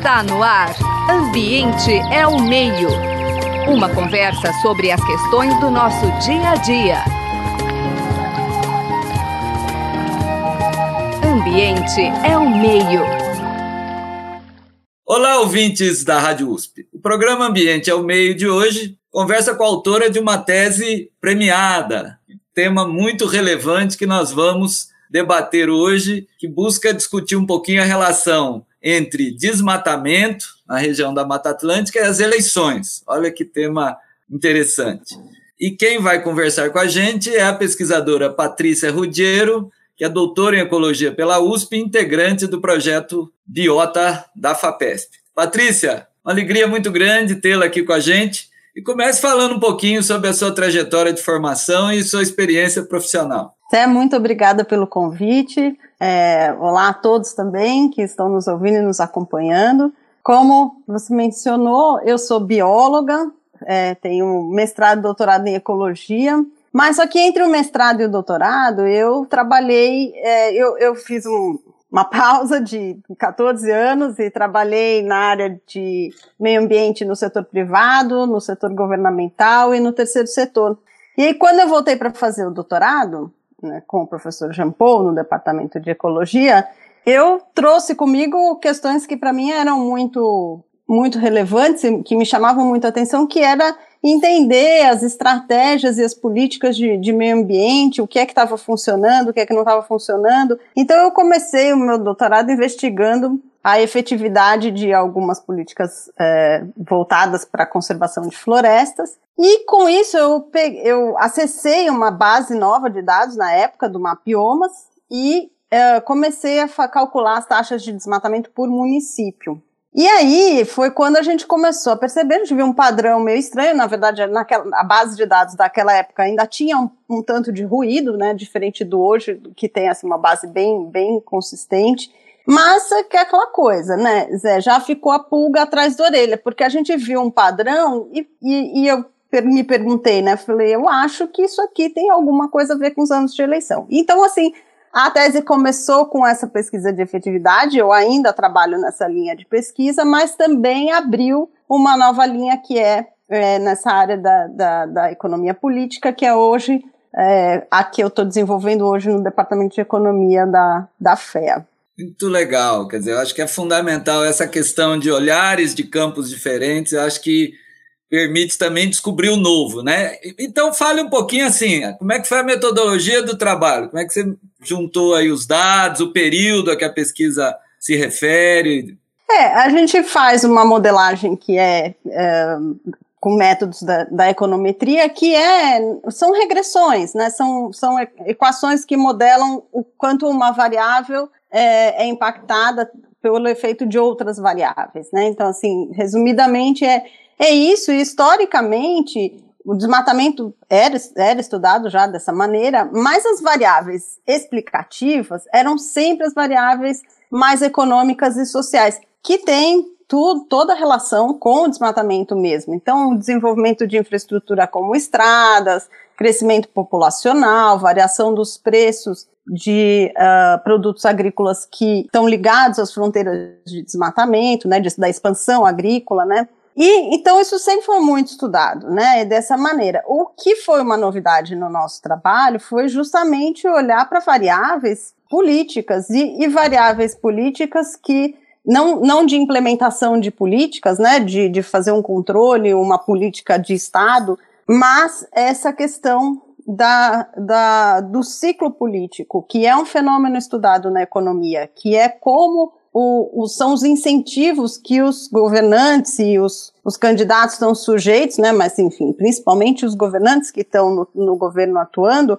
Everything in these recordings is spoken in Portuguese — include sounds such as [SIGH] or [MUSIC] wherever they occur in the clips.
Está no ar. Ambiente é o meio. Uma conversa sobre as questões do nosso dia a dia. Ambiente é o meio. Olá, ouvintes da Rádio USP. O programa Ambiente é o Meio de hoje conversa com a autora de uma tese premiada, tema muito relevante que nós vamos debater hoje, que busca discutir um pouquinho a relação entre desmatamento na região da Mata Atlântica e as eleições. Olha que tema interessante. E quem vai conversar com a gente é a pesquisadora Patrícia Rudiero, que é doutora em ecologia pela USP e integrante do projeto Biota da FAPESP. Patrícia, uma alegria muito grande tê-la aqui com a gente. E comece falando um pouquinho sobre a sua trajetória de formação e sua experiência profissional. Té, muito obrigada pelo convite. É, olá a todos também que estão nos ouvindo e nos acompanhando. Como você mencionou, eu sou bióloga, é, tenho mestrado e doutorado em ecologia, mas só que entre o mestrado e o doutorado, eu trabalhei, é, eu, eu fiz um, uma pausa de 14 anos e trabalhei na área de meio ambiente no setor privado, no setor governamental e no terceiro setor. E aí, quando eu voltei para fazer o doutorado, né, com o professor Jean Paul no departamento de ecologia, eu trouxe comigo questões que para mim eram muito muito relevantes, que me chamavam muito a atenção, que era entender as estratégias e as políticas de, de meio ambiente, o que é que estava funcionando, o que é que não estava funcionando. Então eu comecei o meu doutorado investigando a efetividade de algumas políticas é, voltadas para a conservação de florestas. E com isso eu, peguei, eu acessei uma base nova de dados na época do Mapiomas e é, comecei a calcular as taxas de desmatamento por município. E aí foi quando a gente começou a perceber, a gente viu um padrão meio estranho, na verdade, naquela, a base de dados daquela época ainda tinha um, um tanto de ruído, né, diferente do hoje, que tem assim, uma base bem, bem consistente. Mas é que é aquela coisa, né, Zé, já ficou a pulga atrás da orelha, porque a gente viu um padrão e, e, e eu me perguntei, né, falei, eu acho que isso aqui tem alguma coisa a ver com os anos de eleição. Então, assim, a tese começou com essa pesquisa de efetividade, eu ainda trabalho nessa linha de pesquisa, mas também abriu uma nova linha que é, é nessa área da, da, da, economia política, que é hoje é, a que eu estou desenvolvendo hoje no Departamento de Economia da, da FEA. Muito legal, quer dizer, eu acho que é fundamental essa questão de olhares de campos diferentes, eu acho que permite também descobrir o novo, né? Então fale um pouquinho assim, como é que foi a metodologia do trabalho? Como é que você juntou aí os dados, o período a que a pesquisa se refere? É, a gente faz uma modelagem que é, é com métodos da, da, econometria, que é, são regressões, né? São, são equações que modelam o quanto uma variável é, é impactada pelo efeito de outras variáveis, né? Então, assim, resumidamente, é, é isso, historicamente, o desmatamento era, era estudado já dessa maneira, mas as variáveis explicativas eram sempre as variáveis mais econômicas e sociais, que têm toda a relação com o desmatamento mesmo. Então, o desenvolvimento de infraestrutura como estradas, crescimento populacional, variação dos preços de uh, produtos agrícolas que estão ligados às fronteiras de desmatamento, né, da expansão agrícola, né, e então isso sempre foi muito estudado, né? Dessa maneira. O que foi uma novidade no nosso trabalho foi justamente olhar para variáveis políticas e, e, variáveis políticas que não, não de implementação de políticas, né? De, de fazer um controle, uma política de Estado, mas essa questão da, da, do ciclo político, que é um fenômeno estudado na economia, que é como o, o, são os incentivos que os governantes e os, os candidatos estão sujeitos, né, mas enfim, principalmente os governantes que estão no, no governo atuando,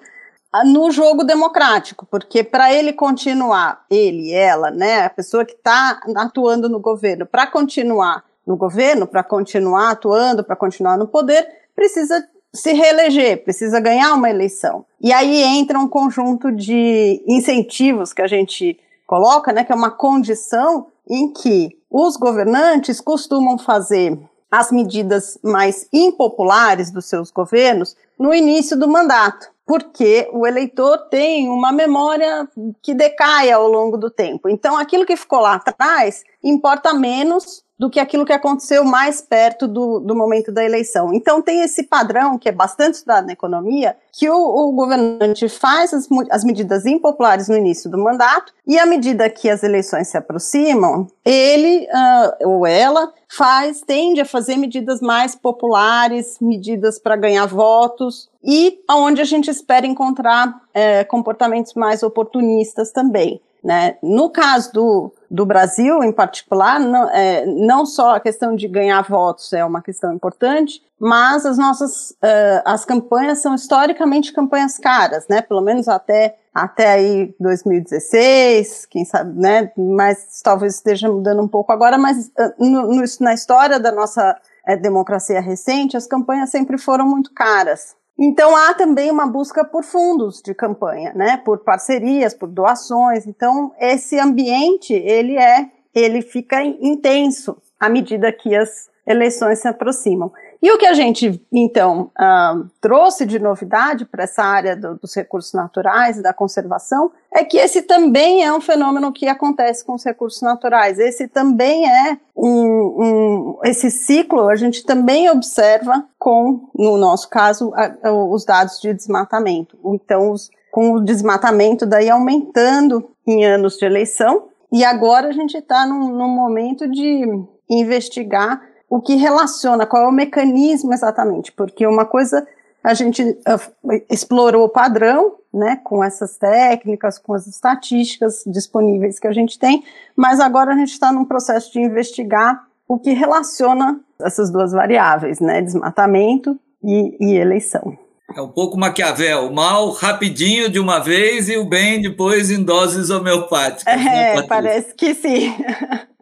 no jogo democrático, porque para ele continuar, ele, ela, né, a pessoa que está atuando no governo, para continuar no governo, para continuar atuando, para continuar no poder, precisa se reeleger, precisa ganhar uma eleição. E aí entra um conjunto de incentivos que a gente coloca, né, que é uma condição em que os governantes costumam fazer as medidas mais impopulares dos seus governos no início do mandato. porque o eleitor tem uma memória que decai ao longo do tempo. Então, aquilo que ficou lá atrás importa menos do que aquilo que aconteceu mais perto do, do momento da eleição. Então, tem esse padrão, que é bastante estudado na economia, que o, o governante faz as, as, medidas impopulares no início do mandato, e à medida que as eleições se aproximam, ele uh, ou ela faz, tende a fazer medidas mais populares, medidas para ganhar votos, e aonde a gente espera encontrar é, comportamentos mais oportunistas também. Né? No caso do, do Brasil, em particular, não, é, não só a questão de ganhar votos é uma questão importante, mas as nossas uh, as campanhas são historicamente campanhas caras, né? Pelo menos até até aí 2016, quem sabe, né? Mas talvez esteja mudando um pouco agora, mas uh, no, no, na história da nossa uh, democracia recente, as campanhas sempre foram muito caras. Então há também uma busca por fundos de campanha, né? Por parcerias, por doações. Então esse ambiente ele é, ele fica intenso à medida que as eleições se aproximam. E o que a gente, então, uh, trouxe de novidade para essa área do, dos recursos naturais e da conservação é que esse também é um fenômeno que acontece com os recursos naturais. Esse também é um, um esse ciclo a gente também observa com, no nosso caso, a, a, os dados de desmatamento. Então, os, com o desmatamento daí aumentando em anos de eleição, e agora a gente está num, num momento de investigar o que relaciona, qual é o mecanismo exatamente, porque uma coisa a gente uh, explorou o padrão, né, com essas técnicas, com as estatísticas disponíveis que a gente tem, mas agora a gente está num processo de investigar o que relaciona essas duas variáveis, né, desmatamento e, e eleição. É um pouco Maquiavel, o mal rapidinho de uma vez e o bem depois em doses homeopáticas. Né, é, né, parece que sim.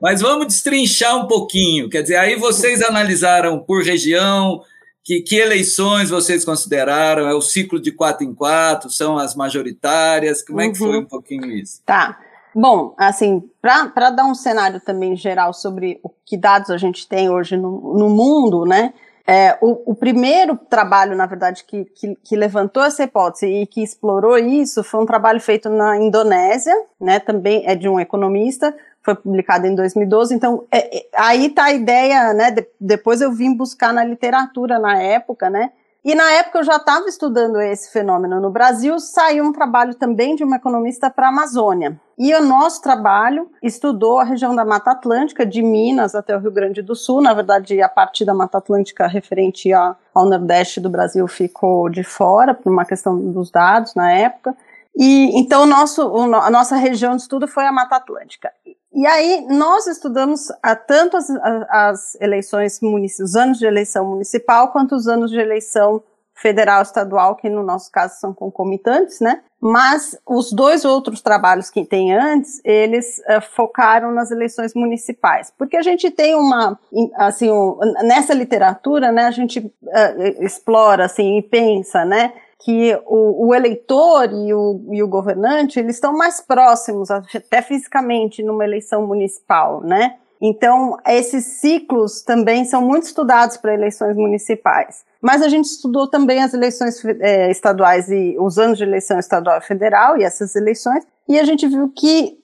Mas vamos destrinchar um pouquinho. Quer dizer, aí vocês analisaram por região, que, que, eleições vocês consideraram? É o ciclo de quatro em quatro? São as majoritárias? Como é que foi uhum. um pouquinho isso? Tá. Bom, assim, para dar um cenário também geral sobre o que dados a gente tem hoje no, no mundo, né? É, o, o, primeiro trabalho, na verdade, que, que, que, levantou essa hipótese e que explorou isso foi um trabalho feito na Indonésia, né? Também é de um economista, foi publicado em 2012. Então, é, é, aí está a ideia, né? De, depois eu vim buscar na literatura na época, né? E na época eu já estava estudando esse fenômeno no Brasil, saiu um trabalho também de uma economista para a Amazônia. E o nosso trabalho estudou a região da Mata Atlântica, de Minas até o Rio Grande do Sul. Na verdade, a parte da Mata Atlântica referente ao Nordeste do Brasil ficou de fora, por uma questão dos dados na época. E então nosso, a nossa região de estudo foi a Mata Atlântica. E aí nós estudamos tanto as, as eleições os anos de eleição municipal, quanto os anos de eleição federal estadual, que no nosso caso são concomitantes, né? Mas os dois outros trabalhos que tem antes, eles uh, focaram nas eleições municipais, porque a gente tem uma, assim, um, nessa literatura, né? A gente uh, explora assim e pensa, né? Que o, o eleitor e o, e o, governante eles estão mais próximos, até fisicamente, numa eleição municipal, né? Então, esses ciclos também são muito estudados para eleições municipais. Mas a gente estudou também as eleições é, estaduais e os anos de eleição estadual e federal e essas eleições, e a gente viu que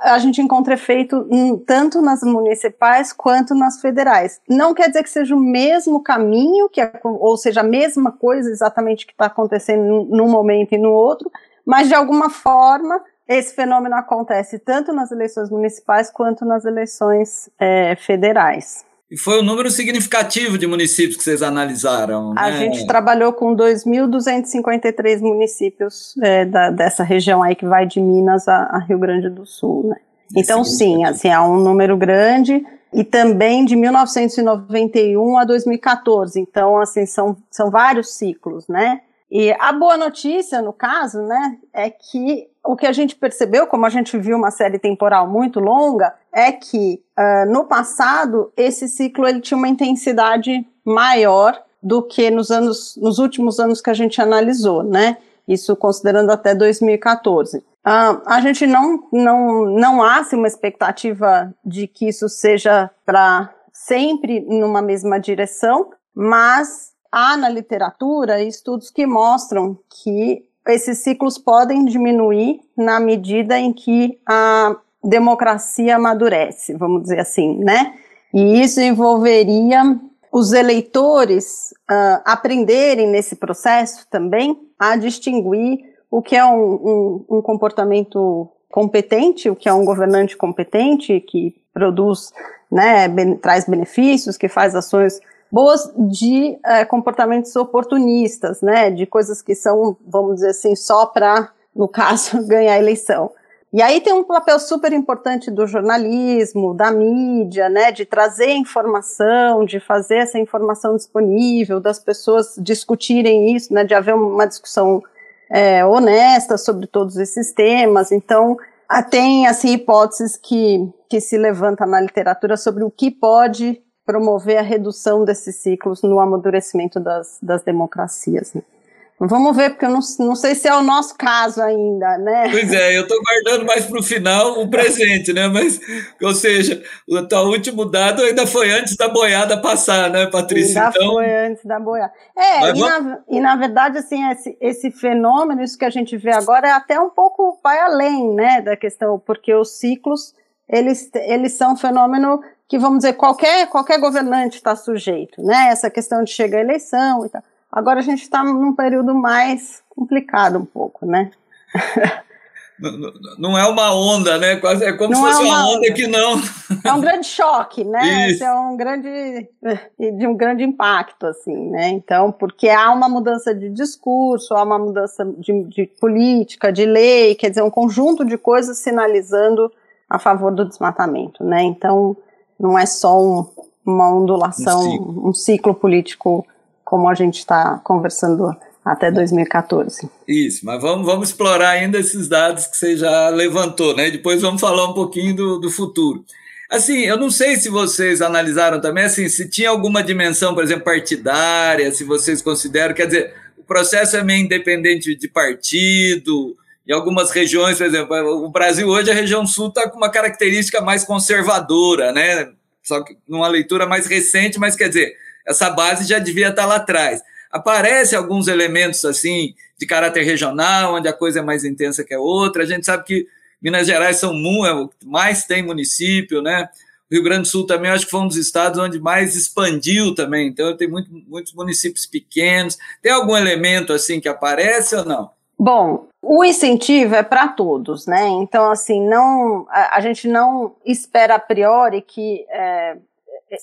a gente encontra efeito tanto nas municipais quanto nas federais. Não quer dizer que seja o mesmo caminho, que é, ou seja, a mesma coisa exatamente que está acontecendo num momento e no outro, mas de alguma forma esse fenômeno acontece tanto nas eleições municipais quanto nas eleições é, federais. E foi um número significativo de municípios que vocês analisaram. A né? gente trabalhou com 2.253 municípios é, da, dessa região aí que vai de Minas a, a Rio Grande do Sul, né? Então, sim, assim, é um número grande e também de 1991 a 2014. Então, assim, são, são vários ciclos, né? E a boa notícia, no caso, né, é que o que a gente percebeu, como a gente viu uma série temporal muito longa, é que uh, no passado esse ciclo ele tinha uma intensidade maior do que nos anos, nos últimos anos que a gente analisou, né? Isso considerando até 2014. Uh, a gente não, não, não há assim, uma expectativa de que isso seja para sempre numa mesma direção, mas há na literatura estudos que mostram que esses ciclos podem diminuir na medida em que a democracia amadurece, vamos dizer assim, né? E isso envolveria os eleitores uh, aprenderem nesse processo também a distinguir o que é um, um, um, comportamento competente, o que é um governante competente, que produz, né, ben, traz benefícios, que faz ações boas de uh, comportamentos oportunistas, né, de coisas que são, vamos dizer assim, só para, no caso, [LAUGHS] ganhar a eleição. E aí tem um papel super importante do jornalismo, da mídia, né, de trazer informação, de fazer essa informação disponível, das pessoas discutirem isso, né, de haver uma discussão é, honesta sobre todos esses temas. Então, tem assim hipóteses que, que se levanta na literatura sobre o que pode promover a redução desses ciclos no amadurecimento das, das democracias. Né? Vamos ver, porque eu não, não sei se é o nosso caso ainda, né? Pois é, eu estou guardando mais para o final o presente, né? Mas, ou seja, o teu último dado ainda foi antes da boiada passar, né, Patrícia? Ainda então... foi antes da boiada. É, e, na, e na verdade, assim, esse, esse fenômeno, isso que a gente vê agora, é até um pouco vai além, né, da questão, porque os ciclos, eles, eles são um fenômeno que, vamos dizer, qualquer, qualquer governante está sujeito, né? Essa questão de chegar à eleição e tal. Agora a gente está num período mais complicado um pouco, né? Não é uma onda, né? Quase é como não se fosse é uma, uma, onda que não. É um grande choque, né? [LAUGHS] Isso. É um grande de um grande impacto, assim, né? Então, porque há uma mudança de discurso, há uma mudança de, de política, de lei, quer dizer, um conjunto de coisas sinalizando a favor do desmatamento, né? Então, não é só um, uma ondulação, um ciclo, um ciclo político como a gente está conversando até 2014. Isso, mas vamos, vamos explorar ainda esses dados que você já levantou, né? Depois vamos falar um pouquinho do, do futuro. Assim, eu não sei se vocês analisaram também, assim, se tinha alguma dimensão, por exemplo, partidária, se vocês consideram, quer dizer, o processo é meio independente de partido, em algumas regiões, por exemplo, o Brasil hoje, a região sul está com uma característica mais conservadora, né? Só que numa leitura mais recente, mas quer dizer, essa base já devia estar lá atrás. Aparece alguns elementos assim de caráter regional, onde a coisa é mais intensa que a outra. A gente sabe que Minas Gerais são é mais tem município, né? Rio Grande do Sul também acho que foi um dos estados onde mais expandiu também. Então tem muito, muitos municípios pequenos. Tem algum elemento assim que aparece ou não? Bom, o incentivo é para todos, né? Então, assim, não a, a, gente não espera a priori que é,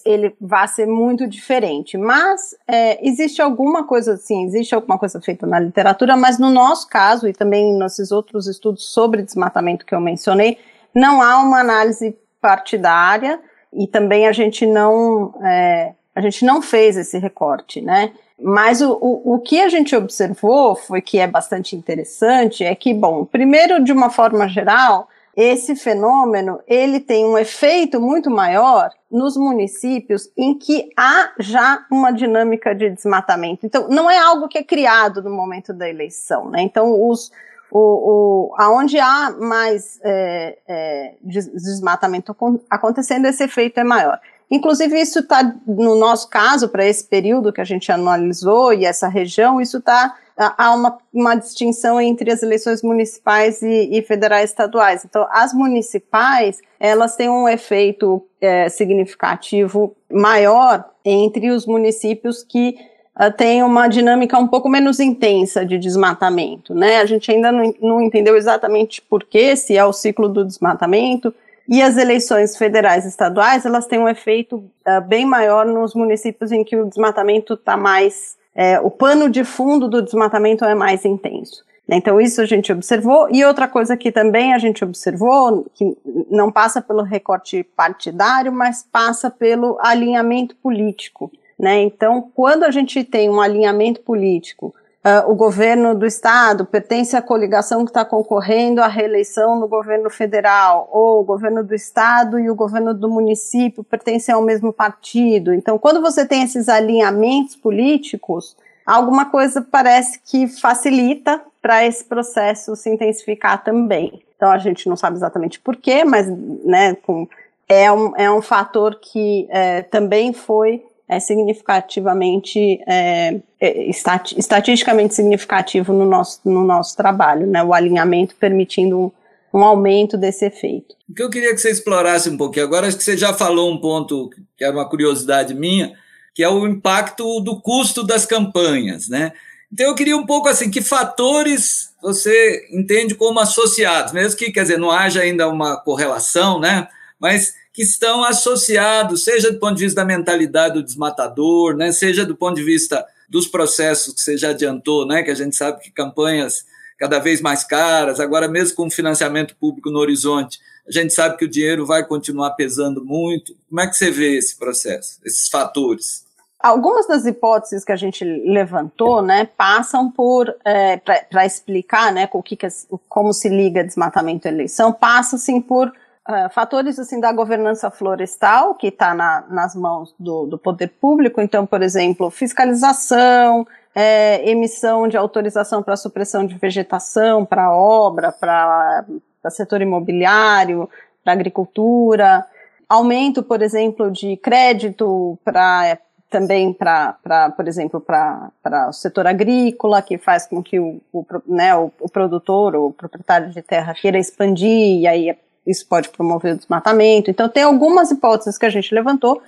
ele vai ser muito diferente. Mas é, existe alguma coisa assim, existe alguma coisa feita na literatura, mas no nosso caso, e também nesses outros estudos sobre desmatamento que eu mencionei, não há uma análise partidária e também a gente não, é, a gente não fez esse recorte, né? Mas o, o, o que a gente observou foi que é bastante interessante, é que, bom, primeiro, de uma forma geral, esse fenômeno ele tem um efeito muito maior nos municípios em que há já uma dinâmica de desmatamento. Então, não é algo que é criado no momento da eleição, né? Então, os, o, o, aonde há mais é, é, desmatamento acontecendo, esse efeito é maior. Inclusive, isso está, no nosso caso, para esse período que a gente analisou e essa região, isso está há uma, uma distinção entre as eleições municipais e, e, federais estaduais. Então, as municipais, elas têm um efeito é, significativo maior entre os municípios que uh, têm uma dinâmica um pouco menos intensa de desmatamento, né? A gente ainda não, não entendeu exatamente por que, se é o ciclo do desmatamento, e as eleições federais e estaduais, elas têm um efeito uh, bem maior nos municípios em que o desmatamento está mais é, o pano de fundo do desmatamento é mais intenso. Né? Então, isso a gente observou. E outra coisa que também a gente observou, que não passa pelo recorte partidário, mas passa pelo alinhamento político. Né? Então, quando a gente tem um alinhamento político Uh, o governo do estado pertence à coligação que está concorrendo à reeleição no governo federal, ou o governo do estado e o governo do município pertencem ao mesmo partido. Então, quando você tem esses alinhamentos políticos, alguma coisa parece que facilita para esse processo se intensificar também. Então, a gente não sabe exatamente porquê, mas né, com, é, um, é um fator que é, também foi é significativamente, é, é estatisticamente significativo no nosso, no nosso trabalho, né? O alinhamento permitindo um, um aumento desse efeito. O que eu queria que você explorasse um pouquinho agora, acho que você já falou um ponto que era uma curiosidade minha, que é o impacto do custo das campanhas, né? Então eu queria um pouco assim, que fatores você entende como associados, mesmo que, quer dizer, não haja ainda uma correlação, né? Mas que estão associados, seja do ponto de vista da mentalidade do desmatador, né? Seja do ponto de vista dos processos que você já adiantou, né? Que a gente sabe que campanhas cada vez mais caras, agora mesmo com financiamento público no horizonte, a gente sabe que o dinheiro vai continuar pesando muito. Como é que você vê esse processo, esses fatores? Algumas das hipóteses que a gente levantou, né, passam por é, para explicar, né, que, que como se liga desmatamento e eleição, passa assim por uh, fatores assim da governança florestal que está na, nas mãos do, do, poder público. Então, por exemplo, fiscalização, é, emissão de autorização para supressão de vegetação, para obra, para setor imobiliário, para agricultura, aumento, por exemplo, de crédito para também para, por exemplo, para o setor agrícola, que faz com que o, o, né, o, o produtor, o proprietário de terra queira expandir, e aí isso pode promover o desmatamento. Então, tem algumas hipóteses que a gente levantou,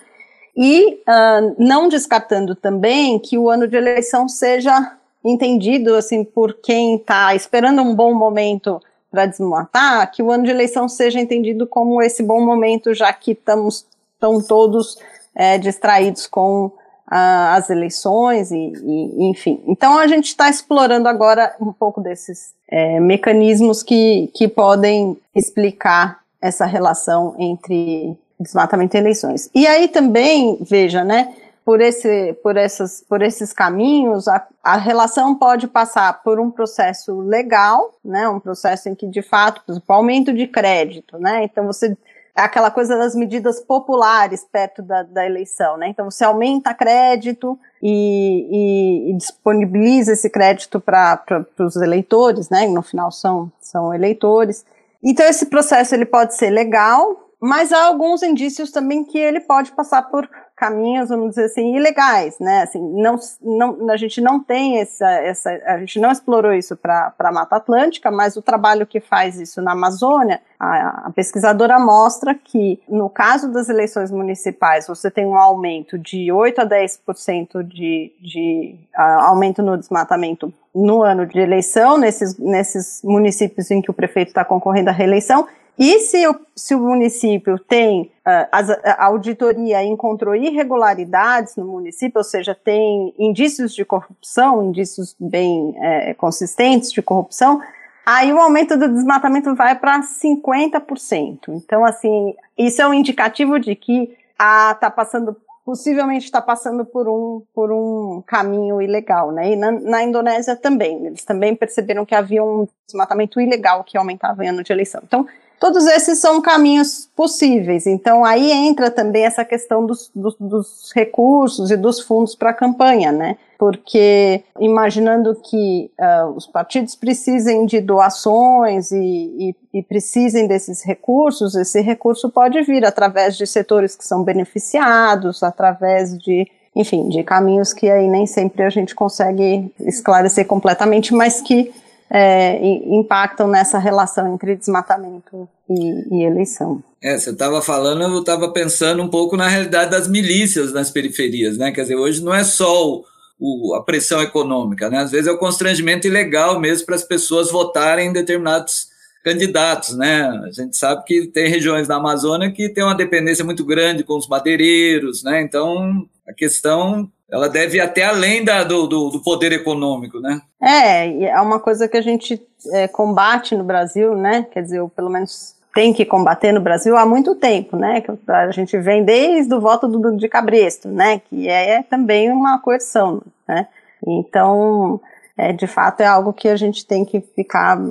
e uh, não descartando também que o ano de eleição seja entendido assim por quem está esperando um bom momento para desmatar, que o ano de eleição seja entendido como esse bom momento, já que estamos estão todos é, distraídos com as eleições e, e, enfim. Então a gente está explorando agora um pouco desses é, mecanismos que, que podem explicar essa relação entre desmatamento e eleições. E aí também, veja, né, por, esse, por, essas, por esses caminhos, a, a relação pode passar por um processo legal, né, um processo em que, de fato, por exemplo, aumento de crédito, né, então você aquela coisa das medidas populares perto da, da eleição, né? Então você aumenta crédito e, e, e disponibiliza esse crédito para os eleitores, né? No final são, são eleitores. Então esse processo ele pode ser legal, mas há alguns indícios também que ele pode passar por caminhos, vamos dizer assim, ilegais, né? Assim, não, não, a gente não tem essa, essa, a gente não explorou isso para a Mata Atlântica, mas o trabalho que faz isso na Amazônia, a, a, pesquisadora mostra que no caso das eleições municipais, você tem um aumento de 8 a 10% de, de uh, aumento no desmatamento no ano de eleição, nesses, nesses municípios em que o prefeito está concorrendo à reeleição, e se o, se o município tem as, a auditoria encontrou irregularidades no município, ou seja, tem indícios de corrupção, indícios bem é, consistentes de corrupção, aí o aumento do desmatamento vai para 50%. Então, assim, isso é um indicativo de que está passando possivelmente está passando por um, por um caminho ilegal, né? E na, na, Indonésia também, eles também perceberam que havia um desmatamento ilegal que aumentava em ano de eleição. Então, Todos esses são caminhos possíveis. Então, aí entra também essa questão dos, dos, dos recursos e dos fundos para a campanha, né? Porque, imaginando que uh, os partidos precisem de doações e, e, e precisem desses recursos, esse recurso pode vir através de setores que são beneficiados, através de enfim, de caminhos que aí nem sempre a gente consegue esclarecer completamente, mas que é, impactam nessa relação entre desmatamento e, e eleição. É, você estava falando, eu estava pensando um pouco na realidade das milícias nas periferias, né? Quer dizer, hoje não é só o, o, a pressão econômica, né? Às vezes é o constrangimento ilegal mesmo para as pessoas votarem em determinados candidatos, né? A gente sabe que tem regiões da Amazônia que tem uma dependência muito grande com os madeireiros, né? Então, a questão ela deve ir até além da, do, do, do, poder econômico, né? É, é uma coisa que a gente é, combate no Brasil, né? Quer dizer, ou pelo menos tem que combater no Brasil há muito tempo, né? Que a gente vem desde o voto do, de Cabresto, né? Que é, é também uma coerção, né? Então, é, de fato, é algo que a gente tem que ficar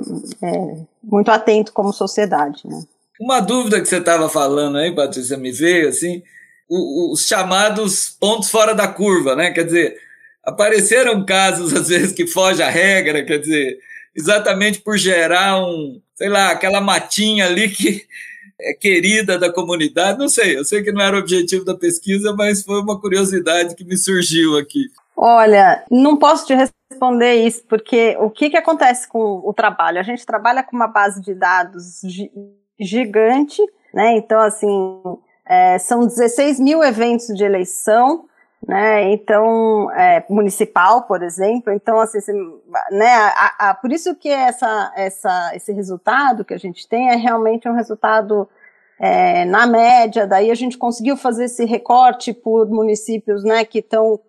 é, muito atento como sociedade, né? Uma dúvida que você estava falando aí, Patrícia, me veio, assim, os chamados pontos fora da curva, né? Quer dizer, apareceram casos, às vezes, que foge à regra, quer dizer, exatamente por gerar um, sei lá, aquela matinha ali que é querida da comunidade? Não sei, eu sei que não era o objetivo da pesquisa, mas foi uma curiosidade que me surgiu aqui. Olha, não posso te responder isso, porque o que, que acontece com o trabalho? A gente trabalha com uma base de dados gigante, né? Então, assim, é, são 16 mil eventos de eleição, né? Então, é, municipal, por exemplo. Então, assim, né? A, a, por isso que essa, essa, esse resultado que a gente tem é realmente um resultado é, na média. Daí a gente conseguiu fazer esse recorte por municípios, né? Que estão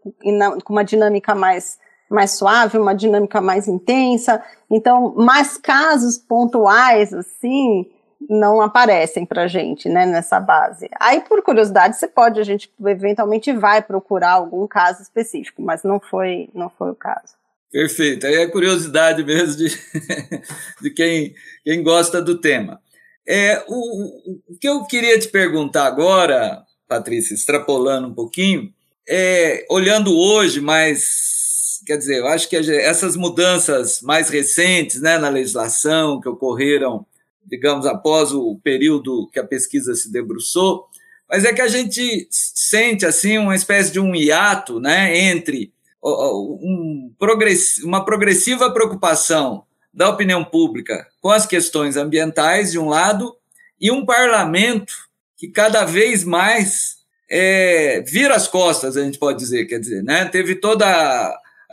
com uma dinâmica mais mais suave, uma dinâmica mais intensa. Então, mais casos pontuais, assim, não aparecem para gente, né, nessa base. Aí, por curiosidade, você pode, a gente eventualmente vai procurar algum caso específico, mas não foi, não foi o caso. Perfeito. Aí é curiosidade mesmo de, [LAUGHS] de quem, quem gosta do tema. É, o, o que eu queria te perguntar agora, Patrícia, extrapolando um pouquinho, é, olhando hoje, mas quer dizer, eu acho que essas mudanças mais recentes né, na legislação que ocorreram digamos, após o período que a pesquisa se debruçou, mas é que a gente sente assim uma espécie de um hiato né, entre um progress, uma progressiva preocupação da opinião pública com as questões ambientais, de um lado, e um parlamento que cada vez mais é, vira as costas, a gente pode dizer, quer dizer, né? Teve toda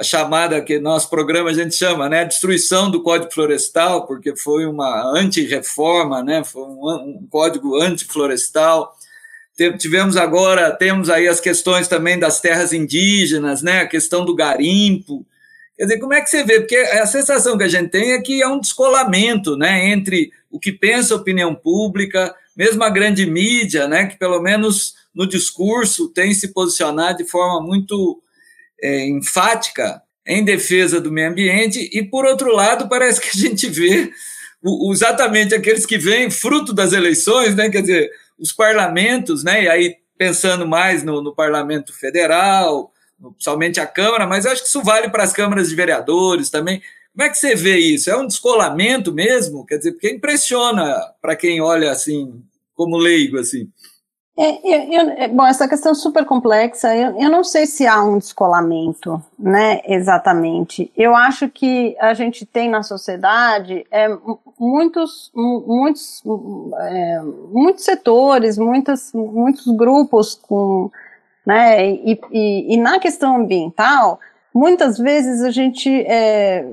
a chamada que nosso programa a gente chama, né, destruição do Código Florestal, porque foi uma anti-reforma, né, foi um, um código anti-florestal. Tivemos agora, temos aí as questões também das terras indígenas, né, a questão do garimpo. Quer dizer, como é que você vê? Porque a sensação que a gente tem é que é um descolamento, né, entre o que pensa a opinião pública, mesmo a grande mídia, né, que pelo menos no discurso tem se posicionado de forma muito é, enfática em defesa do meio ambiente, e, por outro lado, parece que a gente vê o, exatamente aqueles que vêm fruto das eleições, né, quer dizer, os parlamentos, né, e aí pensando mais no, no parlamento federal, no, somente a Câmara, mas acho que isso vale para as câmaras de vereadores também. Como é que você vê isso? É um descolamento mesmo? Quer dizer, porque impressiona para quem olha assim, como leigo, assim. É, eu, eu, é, bom, essa questão é super complexa. Eu, eu, não sei se há um descolamento, né? Exatamente. Eu acho que a gente tem na sociedade é, muitos, muitos, é, muitos setores, muitos, muitos grupos com, né? E, e, e na questão ambiental, muitas vezes a gente é,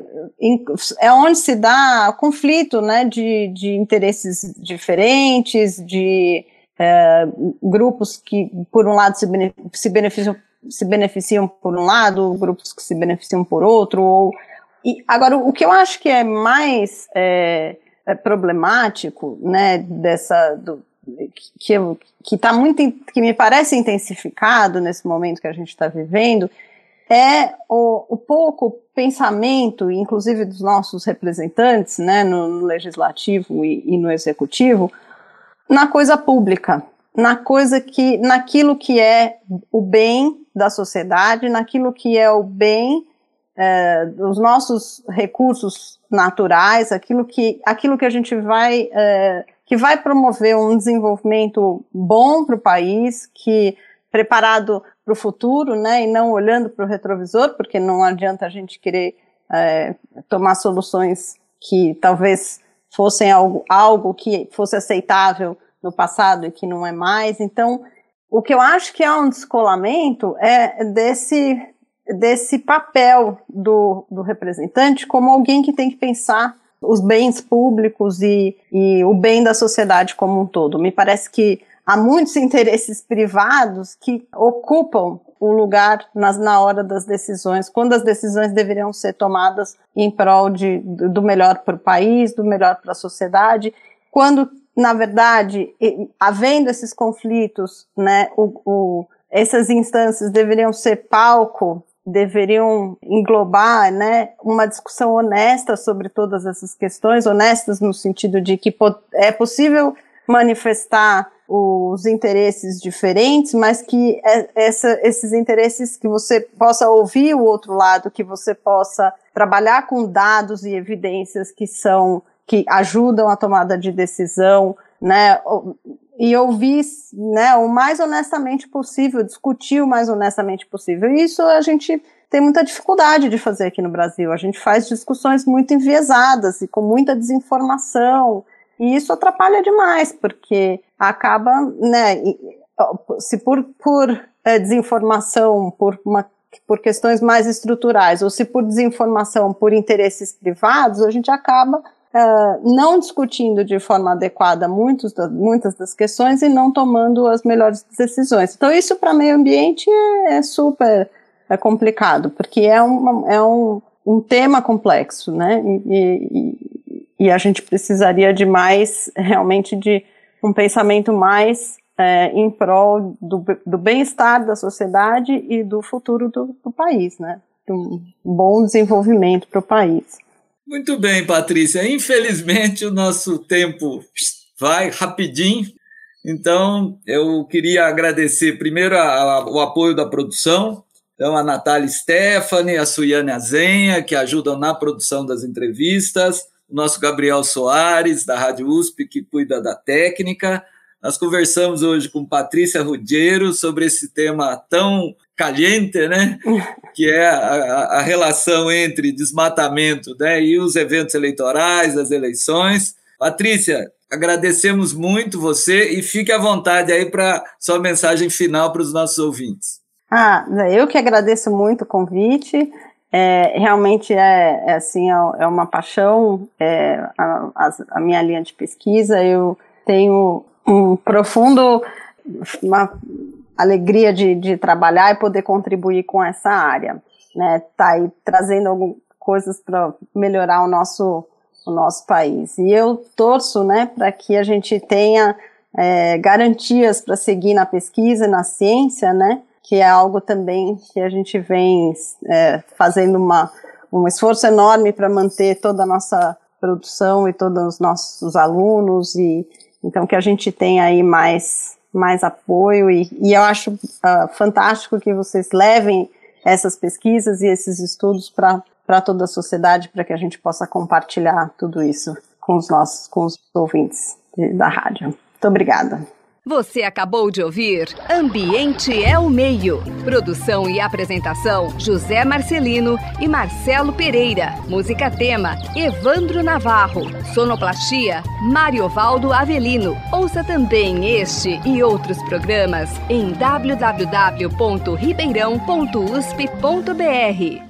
é onde se dá conflito, né? De, de interesses diferentes, de é, grupos que, por um lado, se, se, beneficiam, se beneficiam por um lado, grupos que se beneficiam por outro. Ou, e, agora, o que eu acho que é mais é, é problemático, né, dessa, do, que, que está muito, que me parece intensificado nesse momento que a gente está vivendo, é o, o, pouco pensamento, inclusive dos nossos representantes, né, no, no legislativo e, e no executivo, na coisa pública, na coisa que, naquilo que é o bem da sociedade, naquilo que é o bem é, dos nossos recursos naturais, aquilo que, aquilo que a gente vai, é, que vai promover um desenvolvimento bom para o país, que preparado para o futuro, né, e não olhando para o retrovisor, porque não adianta a gente querer é, tomar soluções que talvez fossem algo, algo que fosse aceitável no passado e que não é mais. Então, o que eu acho que é um descolamento é desse, desse papel do, do representante como alguém que tem que pensar os bens públicos e, e o bem da sociedade como um todo. Me parece que há muitos interesses privados que ocupam o lugar nas, na hora das decisões, quando as decisões deveriam ser tomadas em prol de, do melhor para o país, do melhor para a sociedade, quando, na verdade, havendo esses conflitos, né, o, o, essas instâncias deveriam ser palco, deveriam englobar né, uma discussão honesta sobre todas essas questões, honestas no sentido de que é possível manifestar os interesses diferentes, mas que é, essa, esses interesses que você possa ouvir o outro lado, que você possa trabalhar com dados e evidências que são que ajudam a tomada de decisão, né, e ouvir né, o mais honestamente possível, discutir o mais honestamente possível. Isso a gente tem muita dificuldade de fazer aqui no Brasil. A gente faz discussões muito enviesadas e com muita desinformação, e isso atrapalha demais, porque acaba, né, se por, por é, desinformação, por uma por questões mais estruturais, ou se por desinformação, por interesses privados, a gente acaba uh, não discutindo de forma adequada muitos muitas das questões e não tomando as melhores decisões. Então, isso para meio ambiente é, é super é complicado, porque é, uma, é um, um tema complexo, né? E, e, e, a gente precisaria de mais, realmente, de um pensamento mais é, em prol do, do bem-estar da sociedade e do futuro do, do país, né? Um bom desenvolvimento para o país. Muito bem, Patrícia. Infelizmente, o nosso tempo vai rapidinho. Então, eu queria agradecer primeiro a, a, o apoio da produção, então a Natália Stephanie, a Suiane Azenha, que ajudam na produção das entrevistas, o nosso Gabriel Soares, da Rádio USP, que cuida da técnica. Nós conversamos hoje com Patrícia Ruggiero sobre esse tema tão caliente, né? [LAUGHS] que é a, a, relação entre desmatamento né? e os eventos eleitorais, as eleições. Patrícia, agradecemos muito você e fique à vontade aí para sua mensagem final para os nossos ouvintes. Ah, eu que agradeço muito o convite. É, realmente é, é assim é, é uma paixão é, a, a, minha linha de pesquisa. Eu tenho um profundo uma alegria de, de trabalhar e poder contribuir com essa área, né? Tá aí trazendo algumas coisas para melhorar o nosso o nosso país. E eu torço, né, para que a gente tenha é, garantias para seguir na pesquisa, na ciência, né, que é algo também que a gente vem é, fazendo uma, um esforço enorme para manter toda a nossa produção e todos os nossos alunos e então que a gente tenha aí mais mais apoio e, e eu acho uh, fantástico que vocês levem essas pesquisas e esses estudos para toda a sociedade para que a gente possa compartilhar tudo isso com os nossos com os ouvintes da rádio. Muito obrigada. Você acabou de ouvir Ambiente é o Meio. Produção e apresentação: José Marcelino e Marcelo Pereira. Música tema: Evandro Navarro. Sonoplastia: Mário Valdo Avelino. Ouça também este e outros programas em www.ribeirão.usp.br.